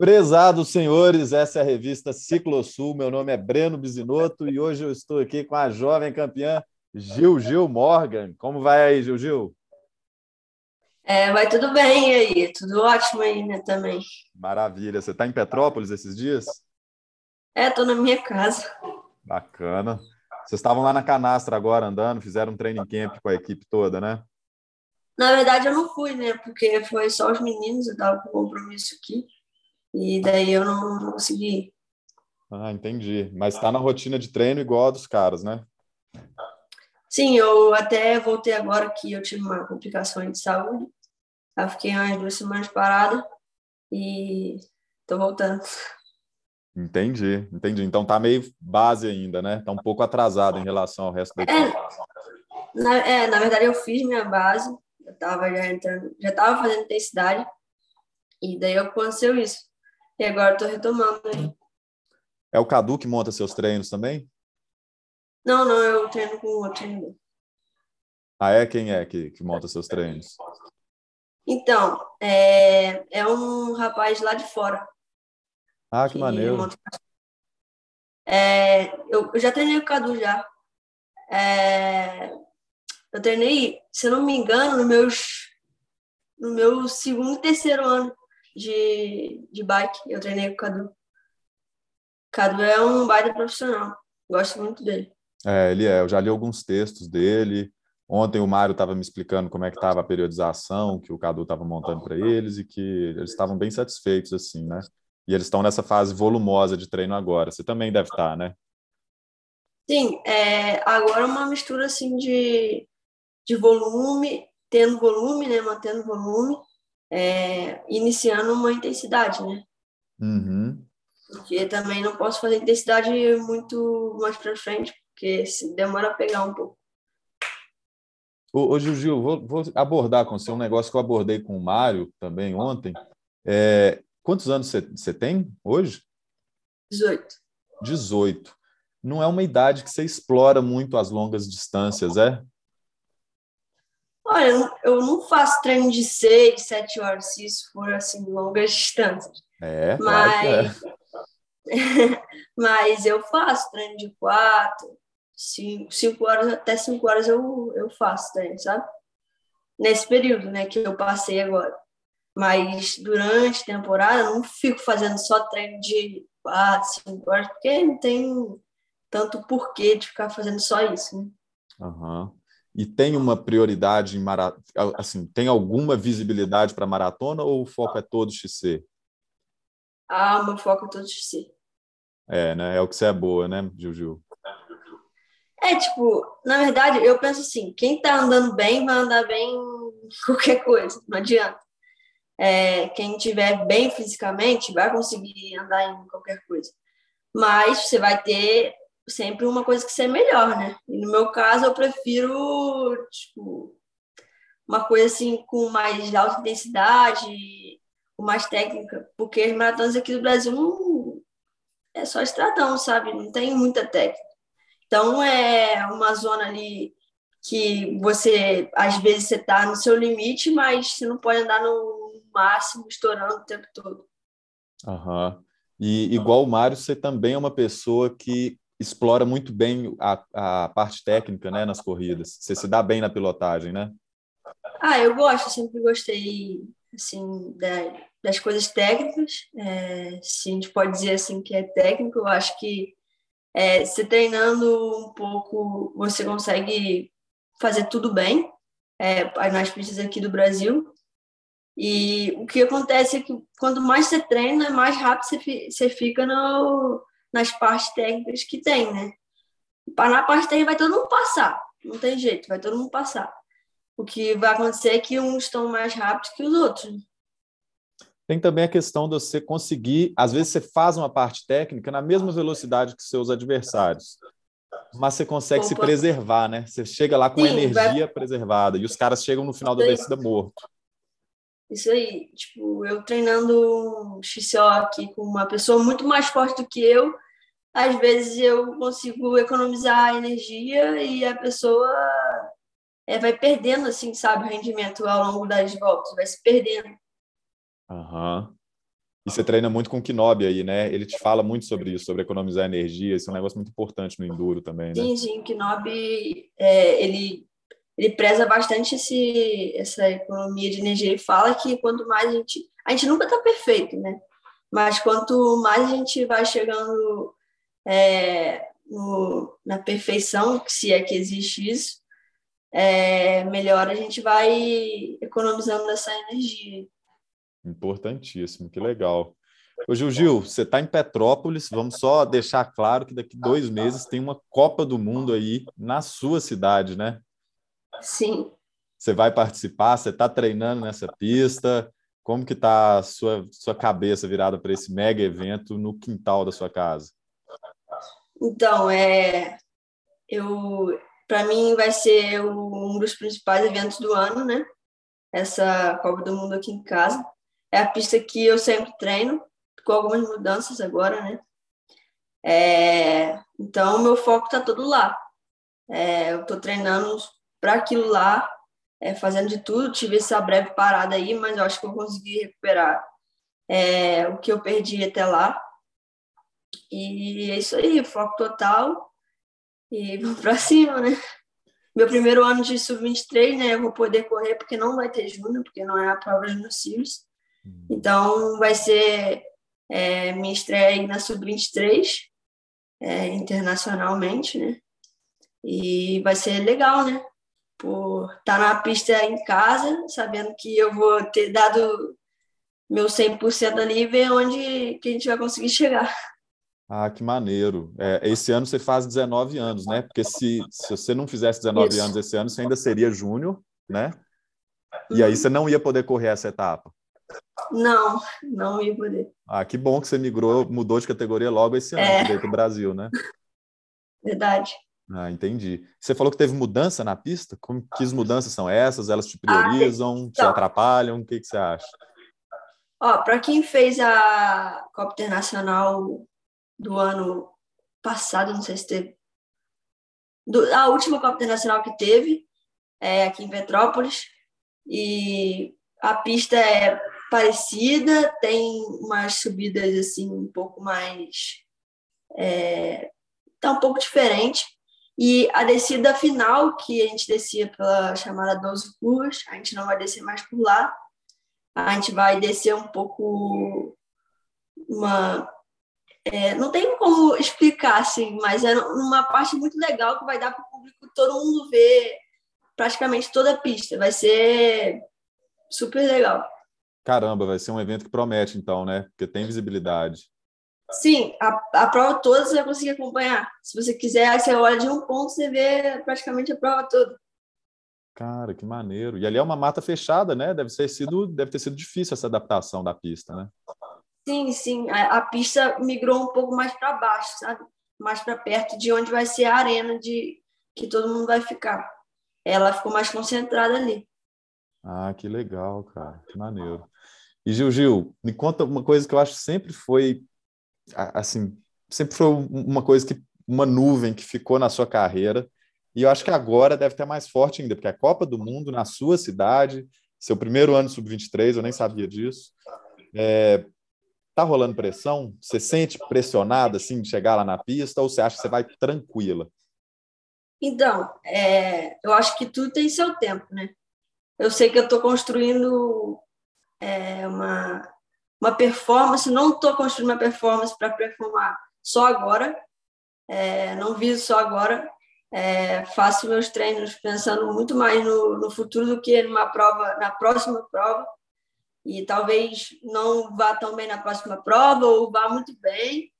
Prezados senhores, essa é a revista Ciclosul. Meu nome é Breno Bisinotto e hoje eu estou aqui com a jovem campeã Gil Gil Morgan. Como vai aí, Gil Gil? É, vai tudo bem aí, tudo ótimo aí, né, também. Maravilha. Você está em Petrópolis esses dias? É, estou na minha casa. Bacana. Vocês estavam lá na canastra agora andando, fizeram um training camp com a equipe toda, né? Na verdade, eu não fui, né? Porque foi só os meninos, eu estava com compromisso aqui. E daí eu não, não consegui. Ah, entendi. Mas está na rotina de treino igual a dos caras, né? Sim, eu até voltei agora que eu tive uma complicação de saúde. Eu fiquei umas duas semanas parada e tô voltando. Entendi, entendi. Então tá meio base ainda, né? Tá um pouco atrasado em relação ao resto da equipe. É, na, é, na verdade eu fiz minha base, eu tava já entrando, já tava fazendo intensidade, e daí aconteceu isso. E agora estou retomando aí. É o Cadu que monta seus treinos também? Não, não, eu treino com outro treinador. Ah, é? Quem é que, que monta seus treinos? Então, é, é um rapaz lá de fora. Ah, que, que maneiro. Monta... É, eu, eu, já treinei com o Cadu já. É, eu treinei, se eu não me engano, no, meus, no meu segundo e terceiro ano de, de bike. Eu treinei com o Cadu. Cadu é um baita profissional. Gosto muito dele. É, ele é. Eu já li alguns textos dele. Ontem o Mário estava me explicando como é que estava a periodização que o Cadu estava montando para eles e que eles estavam bem satisfeitos, assim, né? E eles estão nessa fase volumosa de treino agora. Você também deve estar, tá, né? Sim, é, agora é uma mistura assim de, de volume, tendo volume, né? Mantendo volume, é, iniciando uma intensidade, né? Uhum. Porque também não posso fazer intensidade muito mais para frente, porque demora a pegar um pouco. Ô, ô Gil, vou, vou, abordar com você um negócio que eu abordei com o Mário também ontem. É, quantos anos você, você tem hoje? 18. 18. Não é uma idade que você explora muito as longas distâncias, é? Olha, eu não faço treino de seis, sete horas, se isso for assim, longas distâncias. É, mas, é. mas eu faço treino de quatro, cinco, cinco horas, até cinco horas eu, eu faço treino, sabe? Nesse período, né, que eu passei agora. Mas durante a temporada eu não fico fazendo só treino de quatro, cinco horas, porque não tem tanto porquê de ficar fazendo só isso, né? Aham. Uhum e tem uma prioridade em maratona, assim, tem alguma visibilidade para maratona ou o foco é todo XC? Ah, meu foco é todo XC. É, né? É o que você é boa, né, Juju? É, tipo, na verdade, eu penso assim, quem tá andando bem vai andar bem em qualquer coisa, não adianta. É, quem tiver bem fisicamente vai conseguir andar em qualquer coisa. Mas você vai ter sempre uma coisa que ser melhor, né? E no meu caso, eu prefiro, tipo, uma coisa assim com mais alta intensidade, com mais técnica, porque as maratonas aqui do Brasil não é só estradão, sabe? Não tem muita técnica. Então é uma zona ali que você às vezes você tá no seu limite, mas você não pode andar no máximo estourando o tempo todo. Aham. Uhum. E igual o Mário, você também é uma pessoa que explora muito bem a, a parte técnica né, nas corridas. Você se dá bem na pilotagem, né? Ah, eu gosto, sempre gostei assim da, das coisas técnicas. É, se a gente pode dizer assim que é técnico, eu acho que é, se treinando um pouco você consegue fazer tudo bem é, nas pistas aqui do Brasil. E o que acontece é que quanto mais você treina, mais rápido você, você fica no, nas partes técnicas que tem, né? Na parte técnica vai todo mundo passar, não tem jeito, vai todo mundo passar. O que vai acontecer é que uns estão mais rápidos que os outros. Tem também a questão de você conseguir, às vezes você faz uma parte técnica na mesma velocidade que seus adversários, mas você consegue Opa. se preservar, né? Você chega lá com Sim, energia vai... preservada e os caras chegam no final da descida morto. Isso aí, tipo, eu treinando um XCO aqui com uma pessoa muito mais forte do que eu, às vezes eu consigo economizar energia e a pessoa é, vai perdendo, assim, sabe, o rendimento ao longo das voltas, vai se perdendo. Aham. E você treina muito com o Kinobi aí, né? Ele te fala muito sobre isso, sobre economizar energia. Isso é um negócio muito importante no enduro também, né? Sim, sim. O Kinobi, é, ele, ele preza bastante esse, essa economia de energia. Ele fala que quanto mais a gente... A gente nunca está perfeito, né? Mas quanto mais a gente vai chegando é, no, na perfeição, se é que existe isso, é, melhor a gente vai economizando essa energia. Importantíssimo, que legal. Ô, Gil, Gil, você está em Petrópolis, vamos só deixar claro que daqui dois meses tem uma Copa do Mundo aí na sua cidade, né? Sim. Você vai participar, você está treinando nessa pista, como que está a sua, sua cabeça virada para esse mega evento no quintal da sua casa? Então, é, eu, para mim vai ser um dos principais eventos do ano, né? Essa Copa do Mundo aqui em casa é a pista que eu sempre treino, com algumas mudanças agora, né? É, então, meu foco está todo lá. É, eu estou treinando para aquilo lá, é, fazendo de tudo. Tive essa breve parada aí, mas eu acho que eu consegui recuperar é, o que eu perdi até lá. E é isso aí, foco total. E vamos para cima, né? Meu primeiro ano de sub-23, né? Eu vou poder correr porque não vai ter júnior, porque não é a prova de Series. Hum. Então, vai ser é, minha estreia na Sub-23, é, internacionalmente, né? E vai ser legal, né? Por estar tá na pista em casa, sabendo que eu vou ter dado meu 100% ali e ver onde que a gente vai conseguir chegar. Ah, que maneiro. É, esse ano você faz 19 anos, né? Porque se, se você não fizesse 19 Isso. anos esse ano, você ainda seria júnior, né? E aí uhum. você não ia poder correr essa etapa. Não, não ia poder. Ah, que bom que você migrou, mudou de categoria logo esse ano, é. veio para o Brasil, né? Verdade. Ah, entendi. Você falou que teve mudança na pista? Como, que mudanças são essas? Elas te ah, priorizam, ah, então, te atrapalham? O que, que você acha? Ó, para quem fez a Copa Internacional do ano passado, não sei se teve. Do, a última Copa Internacional que teve, é aqui em Petrópolis, e a pista é parecida, tem umas subidas assim um pouco mais. É, tá um pouco diferente. E a descida final, que a gente descia pela chamada 12 curvas, a gente não vai descer mais por lá. A gente vai descer um pouco uma. É, não tem como explicar, assim, mas é uma parte muito legal que vai dar para o público todo mundo ver praticamente toda a pista. Vai ser super legal. Caramba, vai ser um evento que promete, então, né? Porque tem visibilidade. Sim, a, a prova toda você vai conseguir acompanhar. Se você quiser, aí você olha de um ponto, você vê praticamente a prova toda. Cara, que maneiro. E ali é uma mata fechada, né? Deve, ser sido, deve ter sido difícil essa adaptação da pista, né? Sim, sim. A, a pista migrou um pouco mais para baixo, sabe? Mais para perto de onde vai ser a arena de que todo mundo vai ficar. Ela ficou mais concentrada ali. Ah, que legal, cara. Que maneiro. E Gil, Gil, me conta uma coisa que eu acho sempre foi, assim, sempre foi uma coisa que, uma nuvem que ficou na sua carreira, e eu acho que agora deve ter mais forte ainda, porque a Copa do Mundo na sua cidade, seu primeiro ano sub-23, eu nem sabia disso. É, tá rolando pressão? Você sente pressionada, assim, de chegar lá na pista, ou você acha que você vai tranquila? Então, é, eu acho que tudo tem seu tempo, né? eu sei que eu estou construindo é, uma, uma performance, não estou construindo uma performance para performar só agora, é, não viso só agora, é, faço meus treinos pensando muito mais no, no futuro do que numa prova, na próxima prova, e talvez não vá tão bem na próxima prova ou vá muito bem.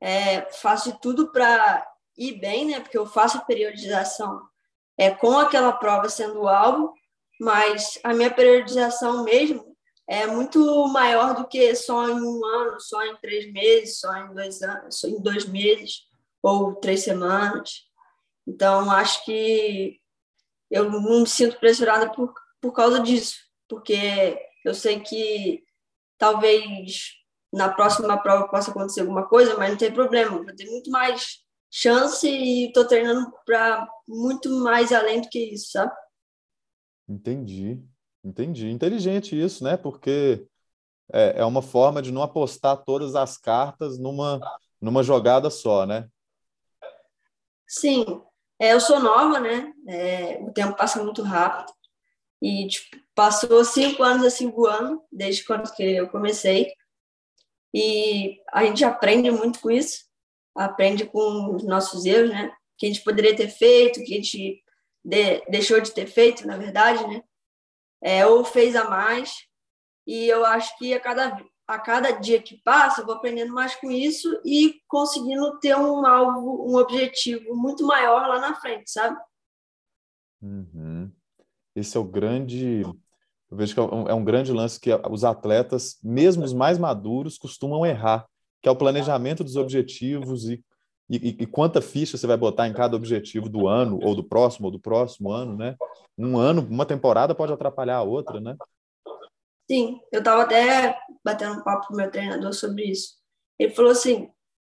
É, faço tudo para ir bem, né? Porque eu faço a periodização é, com aquela prova sendo alvo, mas a minha periodização mesmo é muito maior do que só em um ano, só em três meses, só em dois anos, só em dois meses ou três semanas. Então, acho que eu não me sinto pressionada por, por causa disso, porque eu sei que talvez na próxima prova possa acontecer alguma coisa, mas não tem problema, vou ter muito mais chance e estou treinando para muito mais além do que isso, sabe? Entendi, entendi. Inteligente isso, né? Porque é, é uma forma de não apostar todas as cartas numa, numa jogada só, né? Sim, é, eu sou nova, né? É, o tempo passa muito rápido. E tipo, passou cinco anos assim voando, desde quando que eu comecei. E a gente aprende muito com isso, aprende com os nossos erros, né? Que a gente poderia ter feito, que a gente de, deixou de ter feito, na verdade, né? É, ou fez a mais. E eu acho que a cada, a cada dia que passa, eu vou aprendendo mais com isso e conseguindo ter um alvo, um objetivo muito maior lá na frente, sabe? Uhum. Esse é o grande. Eu vejo que é um, é um grande lance que os atletas, mesmo os mais maduros, costumam errar, que é o planejamento dos objetivos e, e, e quanta ficha você vai botar em cada objetivo do ano, ou do próximo, ou do próximo ano, né? Um ano, uma temporada pode atrapalhar a outra, né? Sim, eu estava até batendo um papo com meu treinador sobre isso. Ele falou assim: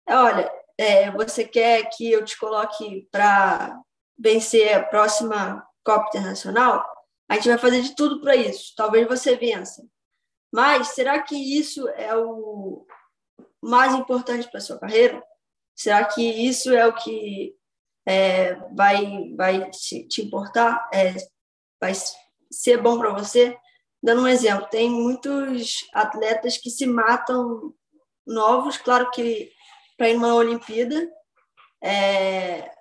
olha, é, você quer que eu te coloque para vencer a próxima Copa Internacional? A gente vai fazer de tudo para isso. Talvez você vença. Mas será que isso é o mais importante para sua carreira? Será que isso é o que é, vai, vai te, te importar? É, vai ser bom para você? Dando um exemplo, tem muitos atletas que se matam novos, claro que para ir numa Olimpíada, é,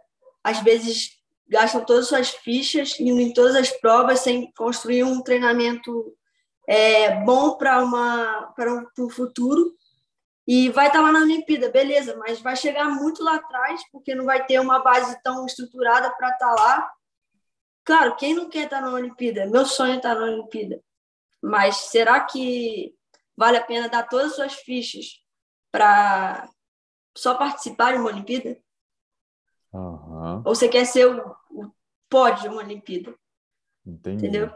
às vezes gastam todas as suas fichas indo em todas as provas sem construir um treinamento é, bom para um, um futuro e vai estar tá lá na Olimpíada, beleza, mas vai chegar muito lá atrás porque não vai ter uma base tão estruturada para estar tá lá. Claro, quem não quer estar tá na Olimpíada? Meu sonho é estar na Olimpíada. Mas será que vale a pena dar todas as suas fichas para só participar de uma Olimpíada? Uhum. Ou você quer ser o, o pódio de uma Olimpíada? Entendi. Entendeu?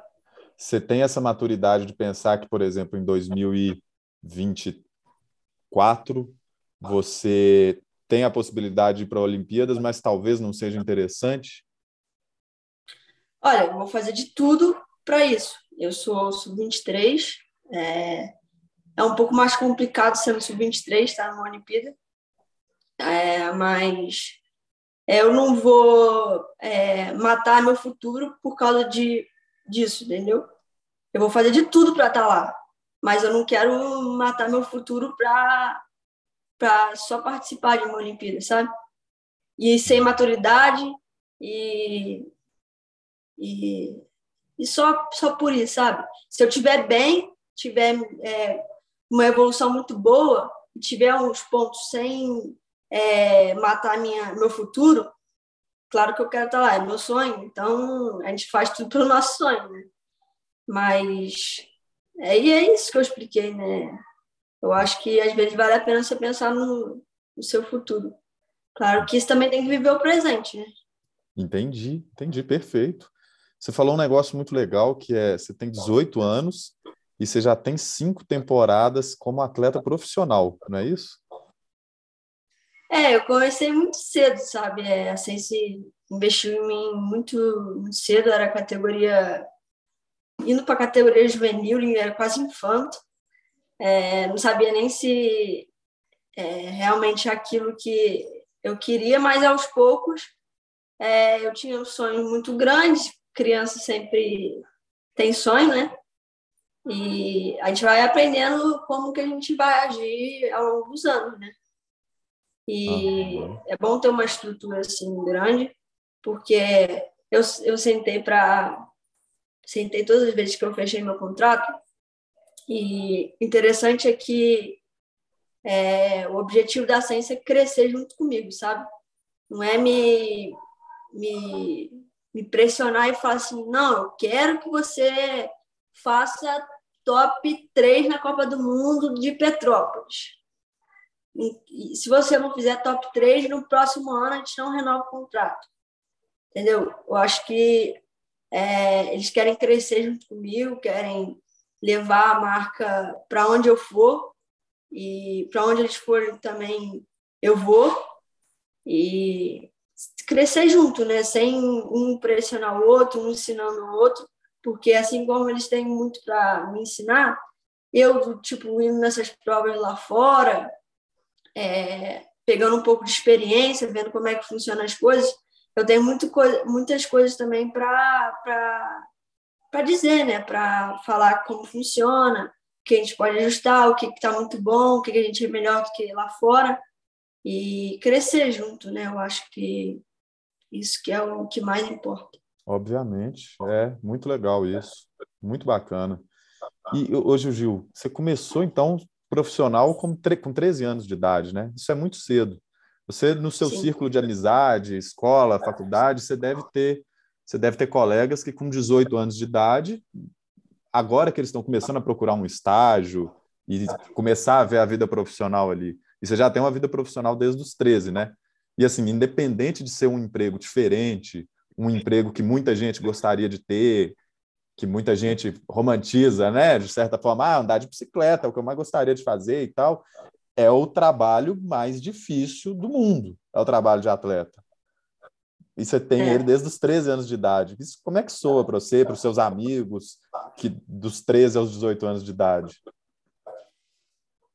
Você tem essa maturidade de pensar que, por exemplo, em 2024, você tem a possibilidade para Olimpíadas, mas talvez não seja interessante? Olha, eu vou fazer de tudo para isso. Eu sou sub-23, é, é um pouco mais complicado ser sub-23, estar tá, numa Olimpíada, é, mas eu não vou é, matar meu futuro por causa de, disso, entendeu? Eu vou fazer de tudo para estar tá lá, mas eu não quero matar meu futuro para só participar de uma Olimpíada, sabe? E sem maturidade e, e e só, só por isso, sabe? Se eu tiver bem, tiver é, uma evolução muito boa, tiver uns pontos sem é, matar minha, meu futuro, claro que eu quero estar lá, é meu sonho. Então, a gente faz tudo pelo nosso sonho, né? Mas é, e é isso que eu expliquei, né? Eu acho que às vezes vale a pena você pensar no, no seu futuro. Claro que isso também tem que viver o presente, né? Entendi, entendi, perfeito. Você falou um negócio muito legal que é você tem 18 anos e você já tem cinco temporadas como atleta profissional, não é isso? É, eu comecei muito cedo, sabe? É, a Sense investiu em mim muito, muito cedo, era categoria. Indo para a categoria juvenil, era quase infanto. É, não sabia nem se é, realmente aquilo que eu queria, mas aos poucos é, eu tinha um sonho muito grande, criança sempre tem sonho, né? E a gente vai aprendendo como que a gente vai agir ao longo dos anos, né? E uhum. é bom ter uma estrutura assim grande, porque eu, eu sentei para sentei todas as vezes que eu fechei meu contrato e interessante é que é, o objetivo da ciência é crescer junto comigo, sabe? Não é me, me me pressionar e falar assim: não, eu quero que você faça top 3 na Copa do Mundo de Petrópolis. E, se você não fizer top 3, no próximo ano a gente não renova o contrato. Entendeu? Eu acho que é, eles querem crescer junto comigo, querem levar a marca para onde eu for e para onde eles forem também eu vou. E crescer junto, né? Sem um pressionar o outro, um ensinando o outro, porque assim como eles têm muito para me ensinar, eu, tipo, indo nessas provas lá fora, é, pegando um pouco de experiência, vendo como é que funcionam as coisas, eu tenho muito muitas coisas também para dizer, né? Para falar como funciona, o que a gente pode ajustar, o que está muito bom, o que a gente é melhor do que lá fora e crescer junto, né? Eu acho que isso que é o que mais importa. Obviamente, é muito legal isso, muito bacana. E hoje, Gil, você começou então profissional com, com 13 anos de idade, né? Isso é muito cedo. Você, no seu Sim. círculo de amizade, escola, faculdade, você deve ter você deve ter colegas que com 18 anos de idade, agora que eles estão começando a procurar um estágio e começar a ver a vida profissional ali, e você já tem uma vida profissional desde os 13, né? E assim, independente de ser um emprego diferente, um emprego que muita gente gostaria de ter, que muita gente romantiza, né? De certa forma, ah, andar de bicicleta é o que eu mais gostaria de fazer e tal é o trabalho mais difícil do mundo, é o trabalho de atleta. E você tem é. ele desde os 13 anos de idade. Isso, como é que soa para você, para os seus amigos, que dos 13 aos 18 anos de idade?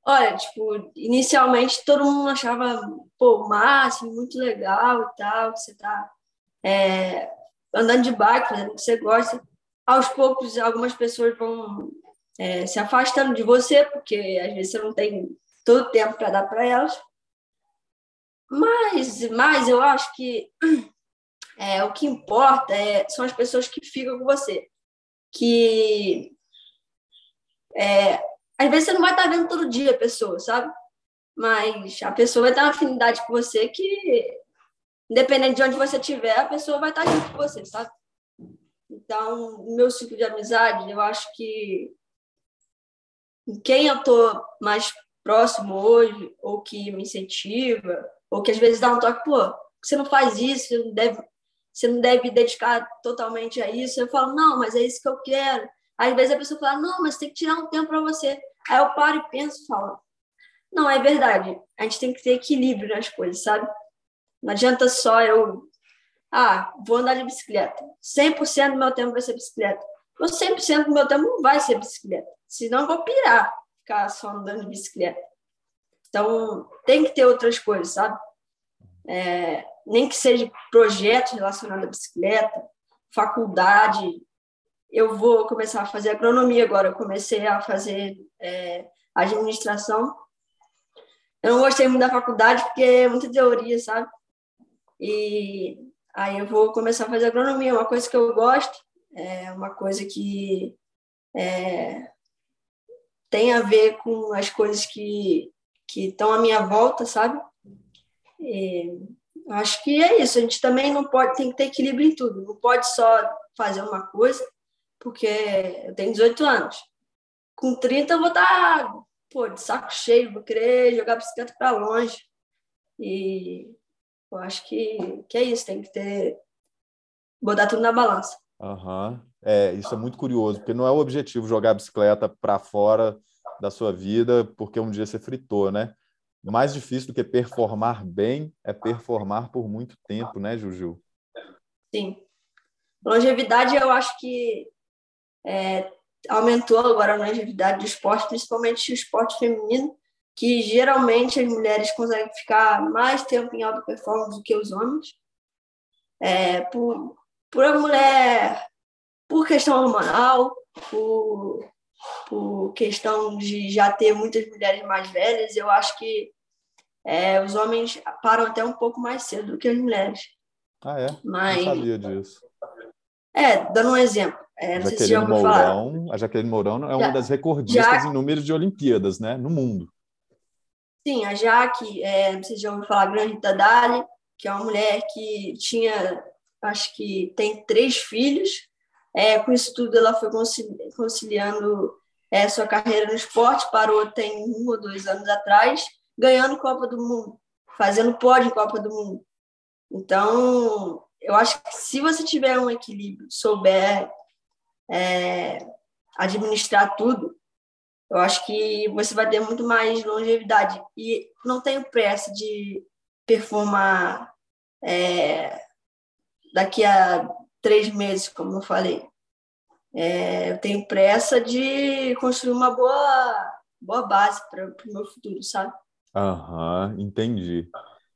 Olha, tipo, inicialmente todo mundo achava, pô, máximo, muito legal e tal, que você tá é, andando de bike, o que você gosta. Aos poucos, algumas pessoas vão é, se afastando de você, porque às vezes você não tem todo tempo para dar para elas. Mas, mas eu acho que é, o que importa é, são as pessoas que ficam com você. Que é, às vezes você não vai estar vendo todo dia a pessoa, sabe? Mas a pessoa vai ter uma afinidade com você que, independente de onde você estiver, a pessoa vai estar junto com você, sabe? Então, no meu ciclo de amizade, eu acho que quem eu tô mais próximo hoje, ou que me incentiva, ou que às vezes dá um toque, pô, você não faz isso, você não deve, você não deve dedicar totalmente a isso. Eu falo, não, mas é isso que eu quero. Às vezes a pessoa fala, não, mas tem que tirar um tempo para você. Aí eu paro e penso e falo, não, é verdade. A gente tem que ter equilíbrio nas coisas, sabe? Não adianta só eu, ah, vou andar de bicicleta. 100% do meu tempo vai ser bicicleta. Ou 100% do meu tempo não vai ser bicicleta. Senão eu vou pirar ficar só andando de bicicleta. Então, tem que ter outras coisas, sabe? É, nem que seja projetos relacionados à bicicleta, faculdade. Eu vou começar a fazer agronomia agora. Eu comecei a fazer é, administração. Eu não gostei muito da faculdade porque é muita teoria, sabe? E aí eu vou começar a fazer agronomia, uma coisa que eu gosto, é uma coisa que é, tem a ver com as coisas que que estão à minha volta, sabe? E acho que é isso. A gente também não pode, tem que ter equilíbrio em tudo. Não pode só fazer uma coisa, porque eu tenho 18 anos. Com 30 eu vou estar pô, de saco cheio, vou querer jogar bicicleta para longe. E eu acho que, que é isso, tem que ter. botar tudo na balança. Aham. Uhum. É, isso é muito curioso, porque não é o objetivo jogar a bicicleta para fora da sua vida porque um dia você fritou, né? Mais difícil do que performar bem é performar por muito tempo, né, Juju? Sim. Longevidade, eu acho que é, aumentou agora a longevidade do esporte, principalmente o esporte feminino, que geralmente as mulheres conseguem ficar mais tempo em alta performance do que os homens. É, por, por a mulher por questão hormonal, por, por questão de já ter muitas mulheres mais velhas, eu acho que é, os homens param até um pouco mais cedo do que as mulheres. Ah, é? Mas, não sabia disso. É, dando um exemplo. É, Jaqueline se Mourão, a Jaqueline Mourão é uma das recordistas em números de Olimpíadas, né, no mundo. Sim, a Jaque, é, não sei se já ouviu falar, Grande Rita Dali, que é uma mulher que tinha, acho que tem três filhos, é, com isso tudo, ela foi conciliando é, sua carreira no esporte, parou tem um ou dois anos atrás, ganhando Copa do Mundo, fazendo pódio em Copa do Mundo. Então, eu acho que se você tiver um equilíbrio, souber é, administrar tudo, eu acho que você vai ter muito mais longevidade. E não tenho pressa de performar é, daqui a três meses, como eu falei. é, eu tenho pressa de construir uma boa, boa base para o meu futuro, sabe? Aham, entendi.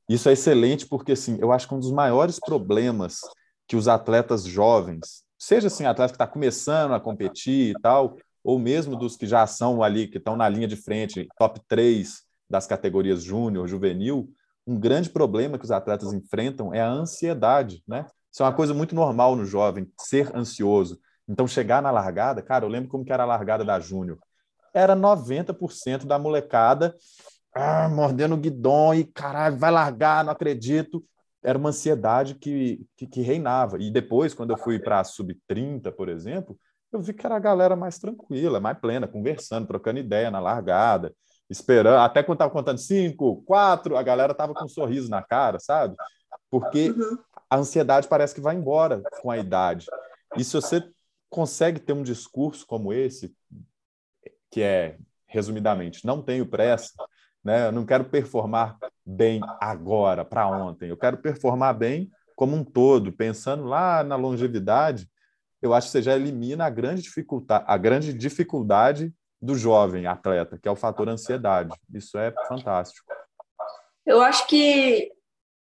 Isso é excelente porque, assim, eu acho que um dos maiores problemas que os atletas jovens, seja assim, atleta que está começando a competir e tal, ou mesmo dos que já são ali, que estão na linha de frente, top 3 das categorias júnior, juvenil, um grande problema que os atletas enfrentam é a ansiedade, né? Isso é uma coisa muito normal no jovem, ser ansioso. Então, chegar na largada, cara, eu lembro como que era a largada da Júnior. Era 90% da molecada ah, mordendo o guidão e, caralho, vai largar, não acredito. Era uma ansiedade que, que, que reinava. E depois, quando eu fui para a sub-30, por exemplo, eu vi que era a galera mais tranquila, mais plena, conversando, trocando ideia na largada, esperando. Até quando estava contando cinco, quatro, a galera estava com um sorriso na cara, sabe? Porque uhum. A ansiedade parece que vai embora com a idade. E se você consegue ter um discurso como esse, que é, resumidamente, não tenho pressa, né? eu não quero performar bem agora, para ontem, eu quero performar bem como um todo, pensando lá na longevidade, eu acho que você já elimina a grande dificuldade, a grande dificuldade do jovem atleta, que é o fator ansiedade. Isso é fantástico. Eu acho que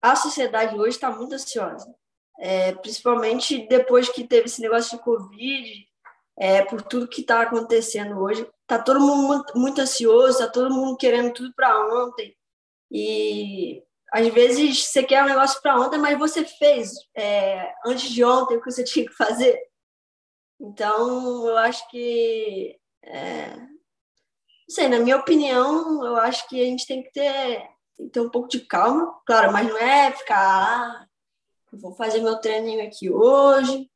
a sociedade hoje está muito ansiosa, é, principalmente depois que teve esse negócio de Covid, é, por tudo que está acontecendo hoje. Está todo mundo muito, ansioso, está todo mundo querendo tudo para ontem. E às vezes você quer um negócio para ontem, mas você fez é, antes de ontem o que você tinha que fazer. Então, eu acho que. É, não sei, na minha opinião, eu acho que a gente tem que ter, tem que ter um pouco de calma, claro, mas não é ficar. Ah, vou fazer meu treininho aqui hoje,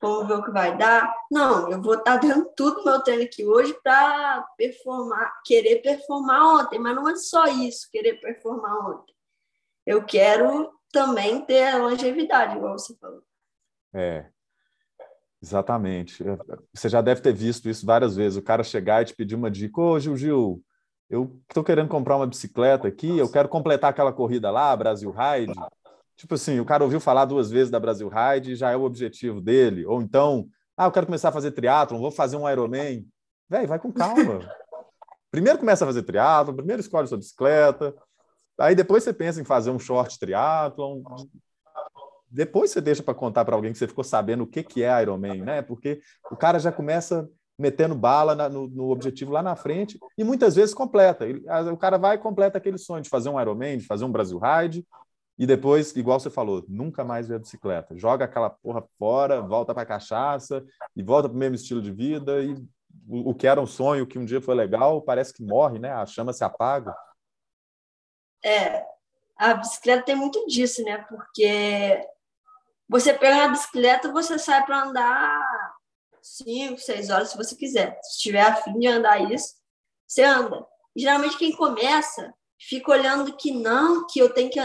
vamos ver o que vai dar. Não, eu vou estar tá dando tudo meu treino aqui hoje para performar, querer performar ontem, mas não é só isso, querer performar ontem. Eu quero também ter a longevidade, igual você falou. É, Exatamente. Você já deve ter visto isso várias vezes. O cara chegar e te pedir uma dica: Ô, Gil, Gil, eu estou querendo comprar uma bicicleta aqui, eu quero completar aquela corrida lá, Brasil Ride. Tipo assim, o cara ouviu falar duas vezes da Brasil Ride e já é o objetivo dele. Ou então, ah, eu quero começar a fazer triatlon, vou fazer um Ironman. Véi, vai com calma. Primeiro começa a fazer triatlon, primeiro escolhe sua bicicleta, aí depois você pensa em fazer um short triatlon, depois você deixa para contar para alguém que você ficou sabendo o que, que é Ironman, né? Porque o cara já começa metendo bala na, no, no, objetivo lá na frente e muitas vezes completa. Ele, o cara vai e completa aquele sonho de fazer um Ironman, de fazer um Brasil Ride e depois, igual você falou, nunca mais vê a bicicleta. Joga aquela porra fora, volta para cachaça e volta para o mesmo estilo de vida e o, o que era um sonho, que um dia foi legal, parece que morre, né? A chama se apaga. É, a bicicleta tem muito disso, né? Porque você pega na bicicleta, você sai para andar cinco, seis horas se você quiser. Se tiver afim de andar isso, você anda. E, geralmente quem começa fica olhando que não, que eu tenho que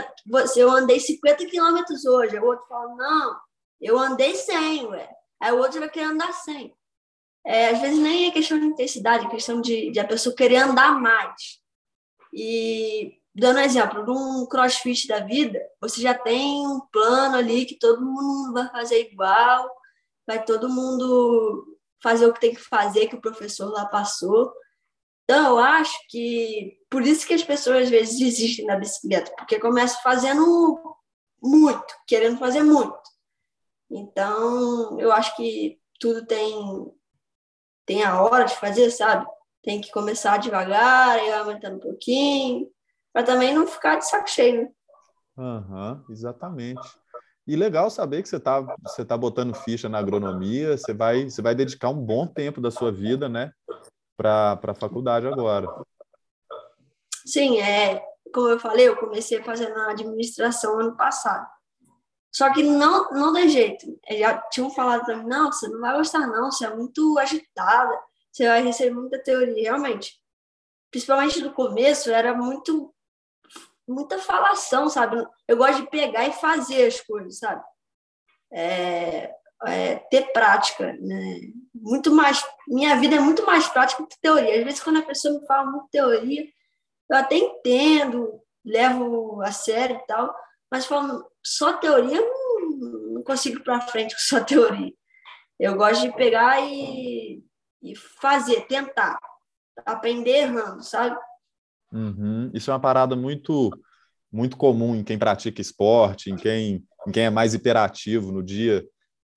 eu andei 50 quilômetros hoje. O outro fala não, eu andei 100, ué. Aí o outro vai querer andar 100. É, às vezes nem é questão de intensidade, é questão de, de a pessoa querer andar mais. E dando um exemplo, num crossfit da vida, você já tem um plano ali que todo mundo vai fazer igual, vai todo mundo fazer o que tem que fazer, que o professor lá passou. Então, eu acho que por isso que as pessoas às vezes desistem da bicicleta, porque começam fazendo muito, querendo fazer muito. Então, eu acho que tudo tem tem a hora de fazer, sabe? Tem que começar devagar, ir aumentando um pouquinho, para também não ficar de saco cheio, né? Uhum, exatamente. E legal saber que você está você tá botando ficha na agronomia, você vai, você vai dedicar um bom tempo da sua vida, né, para a faculdade agora. Sim, é, como eu falei, eu comecei fazendo administração ano passado. Só que não, não tem jeito. Já tinham falado para mim, não, você não vai gostar não, você é muito agitada, você vai receber muita teoria. Realmente, principalmente no começo, era muito muita falação, sabe? Eu gosto de pegar e fazer as coisas, sabe? É, é, ter prática, né? Muito mais. Minha vida é muito mais prática que teoria. Às vezes, quando a pessoa me fala muito teoria, eu até entendo, levo a sério e tal, mas falando só teoria, eu não, consigo ir para frente com só teoria. Eu gosto de pegar e, e fazer, tentar. Aprender errando, sabe? Uhum. Isso é uma parada muito muito comum em quem pratica esporte, em quem, em quem é mais hiperativo no dia.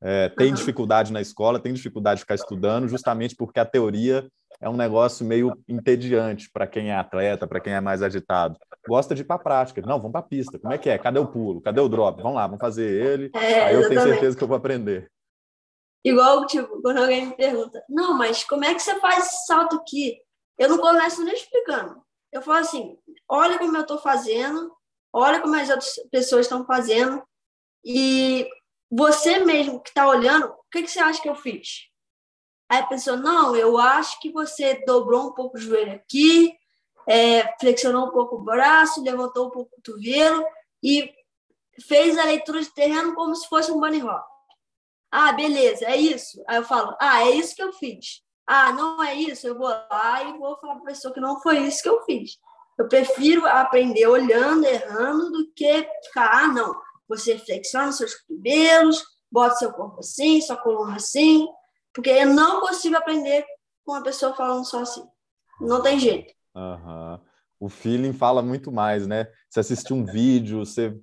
É, tem dificuldade na escola, tem dificuldade de ficar estudando, justamente porque a teoria é um negócio meio entediante para quem é atleta, para quem é mais agitado. Gosta de ir para a prática. Não, vamos para a pista. Como é que é? Cadê o pulo? Cadê o drop? Vamos lá, vamos fazer ele. É, Aí eu tenho certeza que eu vou aprender. Igual, tipo, quando alguém me pergunta, não, mas como é que você faz esse salto aqui? Eu não começo nem explicando. Eu falo assim, olha como eu estou fazendo, olha como as outras pessoas estão fazendo, e você mesmo que está olhando, o que, que você acha que eu fiz? Aí a pessoa, não, eu acho que você dobrou um pouco o joelho aqui, é, flexionou um pouco o braço, levantou um pouco o cotovelo e fez a leitura de terreno como se fosse um bunny hop. Ah, beleza, é isso. Aí eu falo, ah, é isso que eu fiz. Ah, não é isso, eu vou lá e vou falar para a pessoa que não foi isso que eu fiz. Eu prefiro aprender olhando, errando, do que ficar, ah, não, você flexiona seus cotovelos, bota seu corpo assim, sua coluna assim, porque eu não consigo aprender com uma pessoa falando só assim. Não tem jeito. Uhum. O feeling fala muito mais, né? Você assistir um vídeo, você,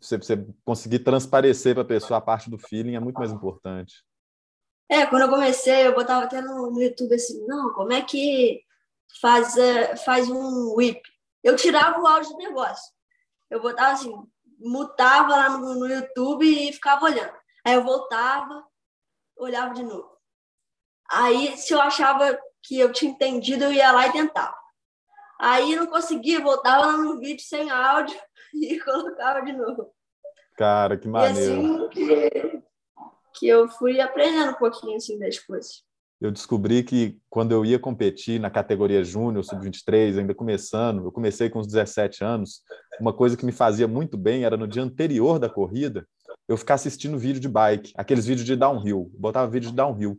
você, você conseguir transparecer para a pessoa a parte do feeling é muito mais importante. É, quando eu comecei, eu botava até no, no YouTube assim, não, como é que faz, uh, faz um whip? Eu tirava o áudio do negócio. Eu botava assim, mutava lá no, no YouTube e ficava olhando. Aí eu voltava, olhava de novo. Aí, se eu achava que eu tinha entendido, eu ia lá e tentava. Aí não conseguia, voltava lá no vídeo sem áudio e colocava de novo. Cara, que maneiro. E assim que, que eu fui aprendendo um pouquinho assim das coisas. Eu descobri que quando eu ia competir na categoria júnior, sub-23, ainda começando, eu comecei com uns 17 anos, uma coisa que me fazia muito bem era no dia anterior da corrida, eu ficar assistindo vídeo de bike, aqueles vídeos de downhill, botava vídeo de downhill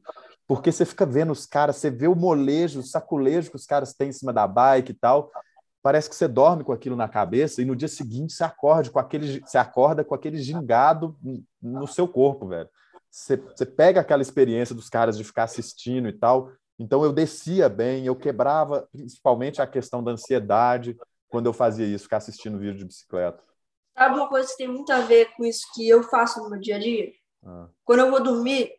porque você fica vendo os caras, você vê o molejo, o saculejo que os caras têm em cima da bike e tal. Parece que você dorme com aquilo na cabeça e no dia seguinte você acorda com aquele, você acorda com aquele gingado no seu corpo, velho. Você, pega aquela experiência dos caras de ficar assistindo e tal. Então eu descia bem, eu quebrava principalmente a questão da ansiedade quando eu fazia isso, ficar assistindo vídeo de bicicleta. Sabe uma coisa que tem muito a ver com isso que eu faço no meu dia a dia? Ah. Quando eu vou dormir,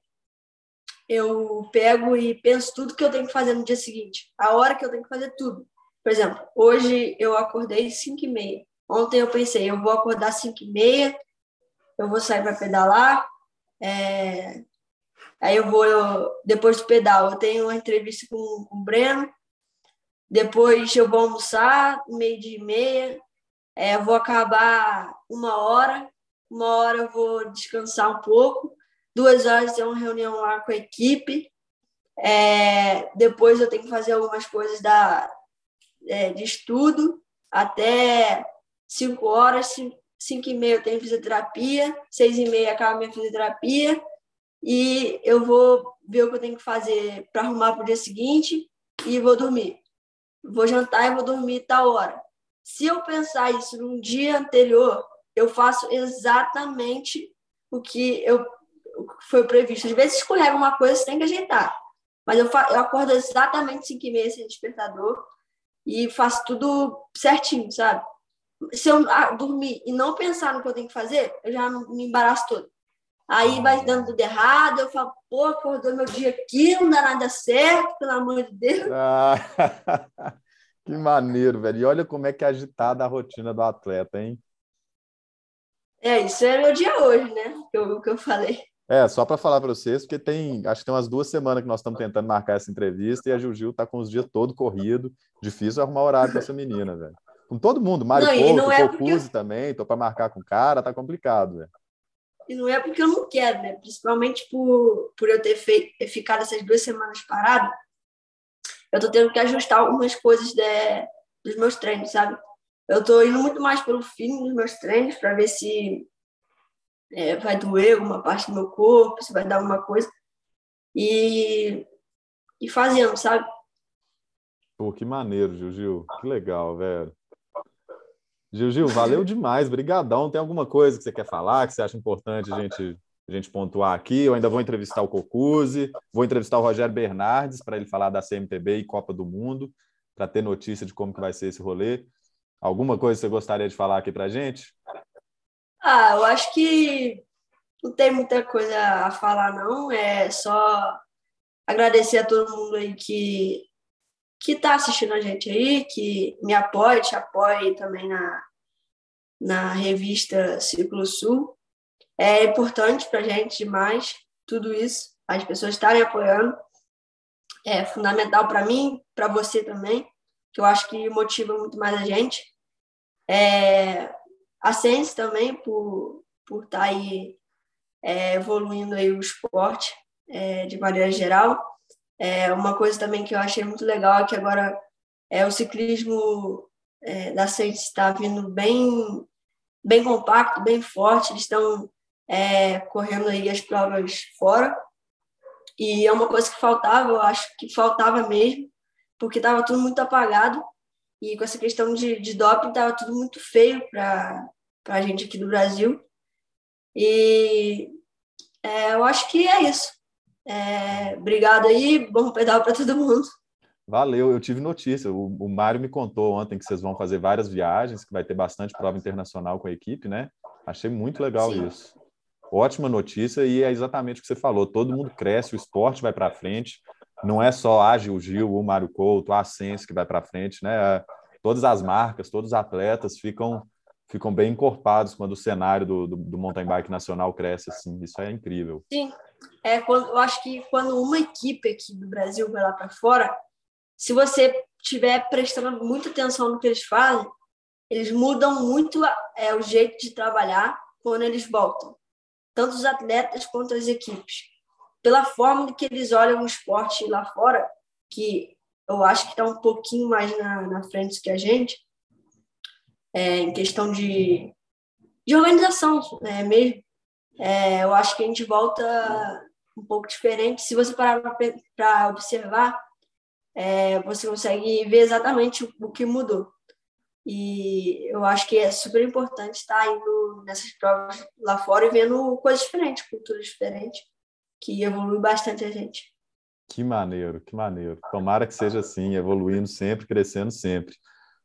eu pego e penso tudo que eu tenho que fazer no dia seguinte, a hora que eu tenho que fazer tudo. Por exemplo, hoje eu acordei 5 e meia. Ontem eu pensei, eu vou acordar 5 e meia, eu vou sair para pedalar, é... aí eu vou, eu... depois do pedal, eu tenho uma entrevista com, com o Breno, depois eu vou almoçar, meio dia e meia, é, vou acabar uma hora, uma hora eu vou descansar um pouco, duas horas tem uma reunião lá com a equipe. É, depois eu tenho que fazer algumas coisas da, é, de estudo. Até cinco horas, cinco, cinco e meia eu tenho fisioterapia, seis e meia acaba minha fisioterapia. E eu vou ver o que eu tenho que fazer para arrumar para o dia seguinte e vou dormir. Vou jantar e vou dormir tal hora. Se eu pensar isso num dia anterior, eu faço exatamente o que eu foi previsto. Às vezes escorrega uma coisa, você tem que ajeitar. Mas eu, eu acordo exatamente 5 e meia sem despertador e faço tudo certinho, sabe? Se eu ah, dormir e não pensar no que eu tenho que fazer, eu já me embaraço todo. Aí vai dando tudo errado, eu falo, pô, acordou meu dia aqui, não dá nada certo, pelo amor de Deus. Ah, que maneiro, velho. E olha como é que é agitada a rotina do atleta, hein? É, isso é meu dia hoje, né? O que eu falei. É, só para falar para vocês, porque tem, acho que tem umas duas semanas que nós estamos tentando marcar essa entrevista e a Gil está com os dias todo corrido. Difícil arrumar horário para essa menina, velho. Com todo mundo, Mário Couto, é porque... também, tô para marcar com o cara, tá complicado, velho. E não é porque eu não quero, né? Principalmente por, por eu ter feito, ficado essas duas semanas parado, eu tô tendo que ajustar algumas coisas de, dos meus treinos, sabe? Eu tô indo muito mais pelo fim dos meus treinos para ver se é, vai doer alguma parte do meu corpo, se vai dar alguma coisa. E, e fazendo, sabe? Pô, que maneiro, Gil Gil. Que legal, velho. Gil Gil, valeu demais, brigadão. Tem alguma coisa que você quer falar, que você acha importante a gente a gente pontuar aqui. Eu ainda vou entrevistar o Cocuzzi, vou entrevistar o Rogério Bernardes para ele falar da CMTB e Copa do Mundo, para ter notícia de como que vai ser esse rolê. Alguma coisa que você gostaria de falar aqui para a gente? Ah, eu acho que não tem muita coisa a falar, não. É só agradecer a todo mundo aí que que está assistindo a gente aí, que me apoia, te apoia também na, na revista Círculo Sul. É importante para a gente demais tudo isso, as pessoas estarem apoiando. É fundamental para mim, para você também, que eu acho que motiva muito mais a gente. É, a Sense também, por estar por tá aí é, evoluindo aí o esporte é, de maneira geral. É, uma coisa também que eu achei muito legal é que agora é, o ciclismo é, da Sense está vindo bem, bem compacto, bem forte. Eles estão é, correndo aí as provas fora. E é uma coisa que faltava, eu acho que faltava mesmo, porque estava tudo muito apagado. E com essa questão de, de doping, estava tudo muito feio para a gente aqui do Brasil. E é, eu acho que é isso. É, obrigado aí, bom pedal para todo mundo. Valeu, eu tive notícia. O, o Mário me contou ontem que vocês vão fazer várias viagens, que vai ter bastante prova internacional com a equipe, né? Achei muito legal Sim. isso. Ótima notícia e é exatamente o que você falou. Todo mundo cresce, o esporte vai para frente. Não é só a Gil Gil, o Mário Couto, a Sense que vai para frente, né? Todas as marcas, todos os atletas ficam ficam bem encorpados quando o cenário do, do, do mountain bike nacional cresce assim. Isso é incrível. Sim, é quando eu acho que quando uma equipe aqui do Brasil vai lá para fora, se você estiver prestando muita atenção no que eles fazem, eles mudam muito é, o jeito de trabalhar quando eles voltam, tanto os atletas quanto as equipes, pela forma que eles olham o esporte lá fora, que eu acho que está um pouquinho mais na, na frente que a gente, é, em questão de, de organização é, mesmo. É, eu acho que a gente volta um pouco diferente. Se você parar para observar, é, você consegue ver exatamente o, o, que mudou. E eu acho que é super importante estar indo nessas provas lá fora e vendo coisas diferentes, culturas diferentes, que evolui bastante a gente. Que maneiro, que maneiro. Tomara que seja assim, evoluindo sempre, crescendo sempre.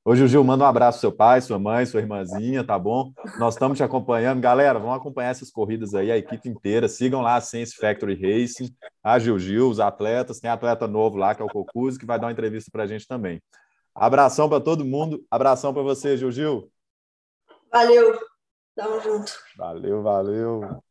Hoje o Gil manda um abraço ao seu pai, sua mãe, sua irmãzinha, tá bom? Nós estamos te acompanhando. Galera, vamos acompanhar essas corridas aí, a equipe inteira. Sigam lá a Sense Factory Racing, a Gil Gil, os atletas. Tem atleta novo lá, que é o Cocuzzi, que vai dar uma entrevista para a gente também. Abração para todo mundo. Abração para você, Gil Gil. Valeu. Tamo junto. Valeu, valeu.